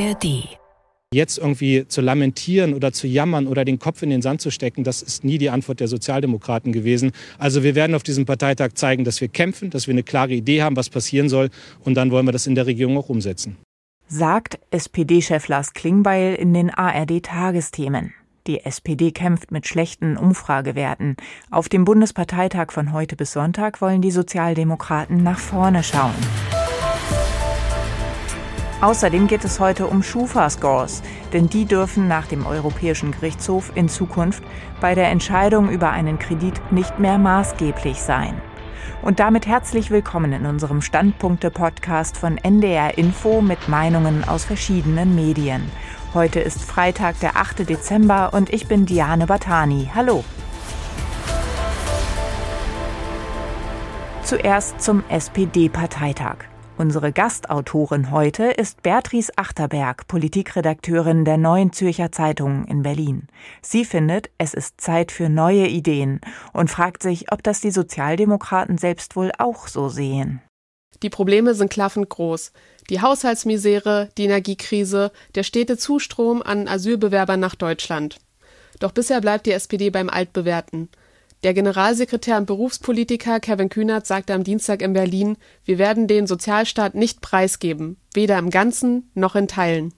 ARD. Jetzt irgendwie zu lamentieren oder zu jammern oder den Kopf in den Sand zu stecken, das ist nie die Antwort der Sozialdemokraten gewesen. Also wir werden auf diesem Parteitag zeigen, dass wir kämpfen, dass wir eine klare Idee haben, was passieren soll. Und dann wollen wir das in der Regierung auch umsetzen. Sagt SPD-Chef Lars Klingbeil in den ARD-Tagesthemen. Die SPD kämpft mit schlechten Umfragewerten. Auf dem Bundesparteitag von heute bis Sonntag wollen die Sozialdemokraten nach vorne schauen. Außerdem geht es heute um Schufa-Scores, denn die dürfen nach dem Europäischen Gerichtshof in Zukunft bei der Entscheidung über einen Kredit nicht mehr maßgeblich sein. Und damit herzlich willkommen in unserem Standpunkte-Podcast von NDR Info mit Meinungen aus verschiedenen Medien. Heute ist Freitag, der 8. Dezember und ich bin Diane Batani. Hallo. Zuerst zum SPD-Parteitag. Unsere Gastautorin heute ist Beatrice Achterberg, Politikredakteurin der Neuen Zürcher Zeitung in Berlin. Sie findet, es ist Zeit für neue Ideen und fragt sich, ob das die Sozialdemokraten selbst wohl auch so sehen. Die Probleme sind klaffend groß. Die Haushaltsmisere, die Energiekrise, der stete Zustrom an Asylbewerbern nach Deutschland. Doch bisher bleibt die SPD beim Altbewährten. Der Generalsekretär und Berufspolitiker Kevin Kühnert sagte am Dienstag in Berlin, wir werden den Sozialstaat nicht preisgeben, weder im Ganzen noch in Teilen.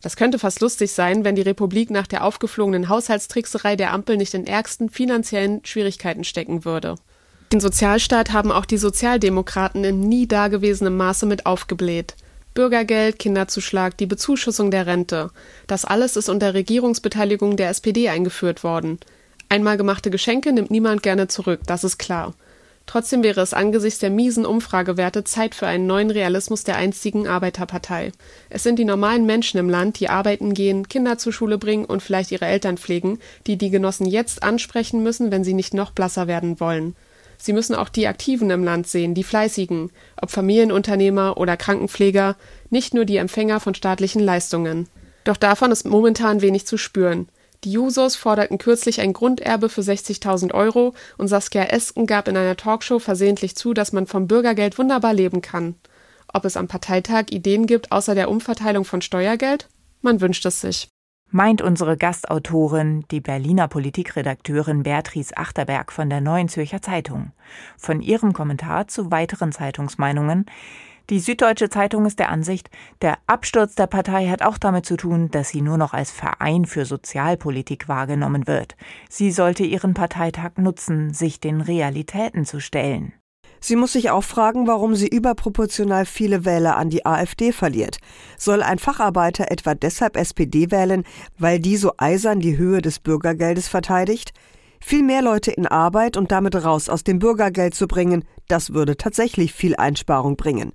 Das könnte fast lustig sein, wenn die Republik nach der aufgeflogenen Haushaltstrickserei der Ampel nicht in ärgsten finanziellen Schwierigkeiten stecken würde. Den Sozialstaat haben auch die Sozialdemokraten in nie dagewesenem Maße mit aufgebläht. Bürgergeld, Kinderzuschlag, die Bezuschussung der Rente. Das alles ist unter Regierungsbeteiligung der SPD eingeführt worden. Einmal gemachte Geschenke nimmt niemand gerne zurück, das ist klar. Trotzdem wäre es angesichts der miesen Umfragewerte Zeit für einen neuen Realismus der einstigen Arbeiterpartei. Es sind die normalen Menschen im Land, die arbeiten gehen, Kinder zur Schule bringen und vielleicht ihre Eltern pflegen, die die Genossen jetzt ansprechen müssen, wenn sie nicht noch blasser werden wollen. Sie müssen auch die Aktiven im Land sehen, die Fleißigen, ob Familienunternehmer oder Krankenpfleger, nicht nur die Empfänger von staatlichen Leistungen. Doch davon ist momentan wenig zu spüren. Die Jusos forderten kürzlich ein Grunderbe für 60.000 Euro und Saskia Esken gab in einer Talkshow versehentlich zu, dass man vom Bürgergeld wunderbar leben kann. Ob es am Parteitag Ideen gibt außer der Umverteilung von Steuergeld? Man wünscht es sich. Meint unsere Gastautorin, die Berliner Politikredakteurin Beatrice Achterberg von der Neuen Zürcher Zeitung. Von ihrem Kommentar zu weiteren Zeitungsmeinungen die Süddeutsche Zeitung ist der Ansicht, der Absturz der Partei hat auch damit zu tun, dass sie nur noch als Verein für Sozialpolitik wahrgenommen wird. Sie sollte ihren Parteitag nutzen, sich den Realitäten zu stellen. Sie muss sich auch fragen, warum sie überproportional viele Wähler an die AfD verliert. Soll ein Facharbeiter etwa deshalb SPD wählen, weil die so eisern die Höhe des Bürgergeldes verteidigt? Viel mehr Leute in Arbeit und damit raus aus dem Bürgergeld zu bringen, das würde tatsächlich viel Einsparung bringen.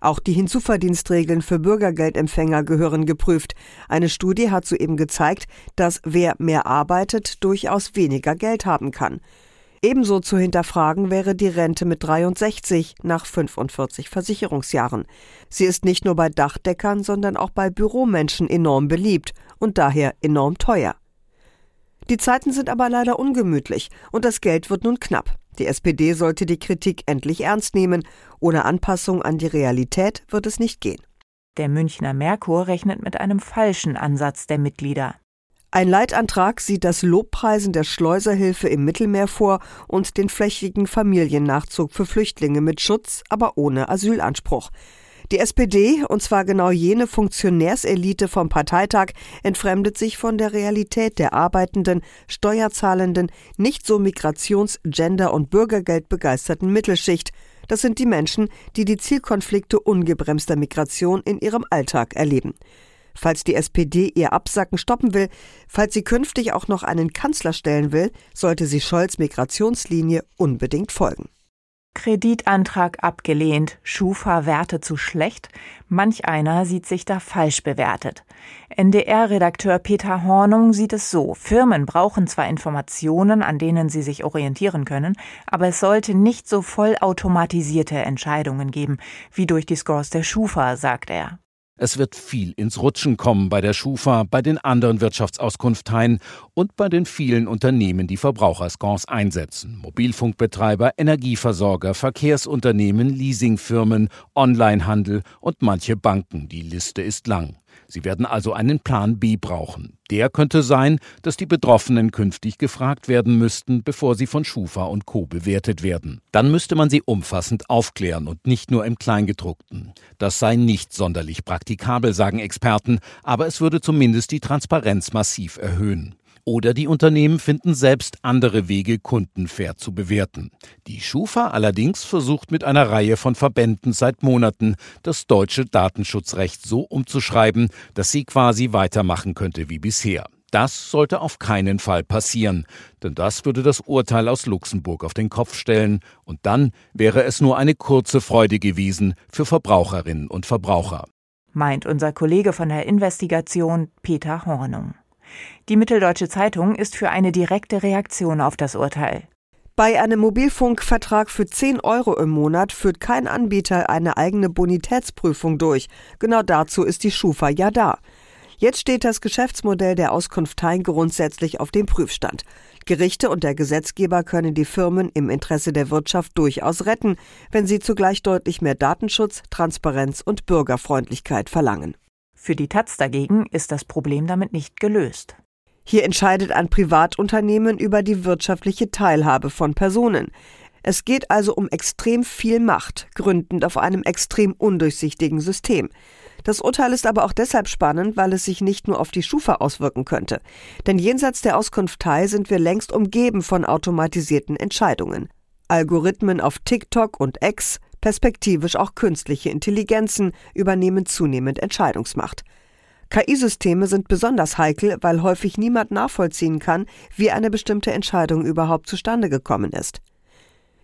Auch die Hinzuverdienstregeln für Bürgergeldempfänger gehören geprüft. Eine Studie hat soeben gezeigt, dass wer mehr arbeitet, durchaus weniger Geld haben kann. Ebenso zu hinterfragen wäre die Rente mit 63 nach 45 Versicherungsjahren. Sie ist nicht nur bei Dachdeckern, sondern auch bei Büromenschen enorm beliebt und daher enorm teuer. Die Zeiten sind aber leider ungemütlich und das Geld wird nun knapp. Die SPD sollte die Kritik endlich ernst nehmen. Ohne Anpassung an die Realität wird es nicht gehen. Der Münchner Merkur rechnet mit einem falschen Ansatz der Mitglieder. Ein Leitantrag sieht das Lobpreisen der Schleuserhilfe im Mittelmeer vor und den flächigen Familiennachzug für Flüchtlinge mit Schutz, aber ohne Asylanspruch. Die SPD, und zwar genau jene Funktionärselite vom Parteitag, entfremdet sich von der Realität der arbeitenden, steuerzahlenden, nicht so Migrations-, Gender- und Bürgergeld begeisterten Mittelschicht. Das sind die Menschen, die die Zielkonflikte ungebremster Migration in ihrem Alltag erleben. Falls die SPD ihr Absacken stoppen will, falls sie künftig auch noch einen Kanzler stellen will, sollte sie Scholz Migrationslinie unbedingt folgen. Kreditantrag abgelehnt, Schufa-Werte zu schlecht, manch einer sieht sich da falsch bewertet. NDR-Redakteur Peter Hornung sieht es so, Firmen brauchen zwar Informationen, an denen sie sich orientieren können, aber es sollte nicht so vollautomatisierte Entscheidungen geben, wie durch die Scores der Schufa, sagt er. Es wird viel ins Rutschen kommen bei der Schufa, bei den anderen Wirtschaftsauskunfteien und bei den vielen Unternehmen, die Verbraucherscores einsetzen. Mobilfunkbetreiber, Energieversorger, Verkehrsunternehmen, Leasingfirmen, Onlinehandel und manche Banken. Die Liste ist lang. Sie werden also einen Plan B brauchen. Der könnte sein, dass die Betroffenen künftig gefragt werden müssten, bevor sie von Schufa und Co. bewertet werden. Dann müsste man sie umfassend aufklären und nicht nur im Kleingedruckten. Das sei nicht sonderlich praktikabel, sagen Experten, aber es würde zumindest die Transparenz massiv erhöhen. Oder die Unternehmen finden selbst andere Wege, Kunden fair zu bewerten. Die Schufa allerdings versucht mit einer Reihe von Verbänden seit Monaten, das deutsche Datenschutzrecht so umzuschreiben, dass sie quasi weitermachen könnte wie bisher. Das sollte auf keinen Fall passieren, denn das würde das Urteil aus Luxemburg auf den Kopf stellen, und dann wäre es nur eine kurze Freude gewesen für Verbraucherinnen und Verbraucher. Meint unser Kollege von der Investigation Peter Hornung. Die Mitteldeutsche Zeitung ist für eine direkte Reaktion auf das Urteil. Bei einem Mobilfunkvertrag für 10 Euro im Monat führt kein Anbieter eine eigene Bonitätsprüfung durch. Genau dazu ist die Schufa ja da. Jetzt steht das Geschäftsmodell der Auskunfteien grundsätzlich auf dem Prüfstand. Gerichte und der Gesetzgeber können die Firmen im Interesse der Wirtschaft durchaus retten, wenn sie zugleich deutlich mehr Datenschutz, Transparenz und Bürgerfreundlichkeit verlangen. Für die Taz dagegen ist das Problem damit nicht gelöst. Hier entscheidet ein Privatunternehmen über die wirtschaftliche Teilhabe von Personen. Es geht also um extrem viel Macht, gründend auf einem extrem undurchsichtigen System. Das Urteil ist aber auch deshalb spannend, weil es sich nicht nur auf die Schufa auswirken könnte. Denn jenseits der Auskunftei sind wir längst umgeben von automatisierten Entscheidungen. Algorithmen auf TikTok und X, Perspektivisch auch künstliche Intelligenzen übernehmen zunehmend Entscheidungsmacht. KI-Systeme sind besonders heikel, weil häufig niemand nachvollziehen kann, wie eine bestimmte Entscheidung überhaupt zustande gekommen ist.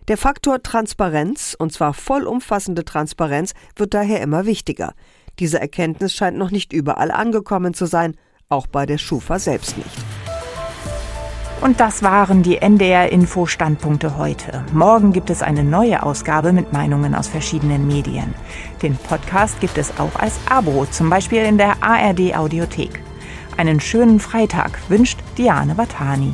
Der Faktor Transparenz, und zwar vollumfassende Transparenz, wird daher immer wichtiger. Diese Erkenntnis scheint noch nicht überall angekommen zu sein, auch bei der Schufa selbst nicht. Und das waren die NDR-Info-Standpunkte heute. Morgen gibt es eine neue Ausgabe mit Meinungen aus verschiedenen Medien. Den Podcast gibt es auch als Abo, zum Beispiel in der ARD-Audiothek. Einen schönen Freitag wünscht Diane Batani.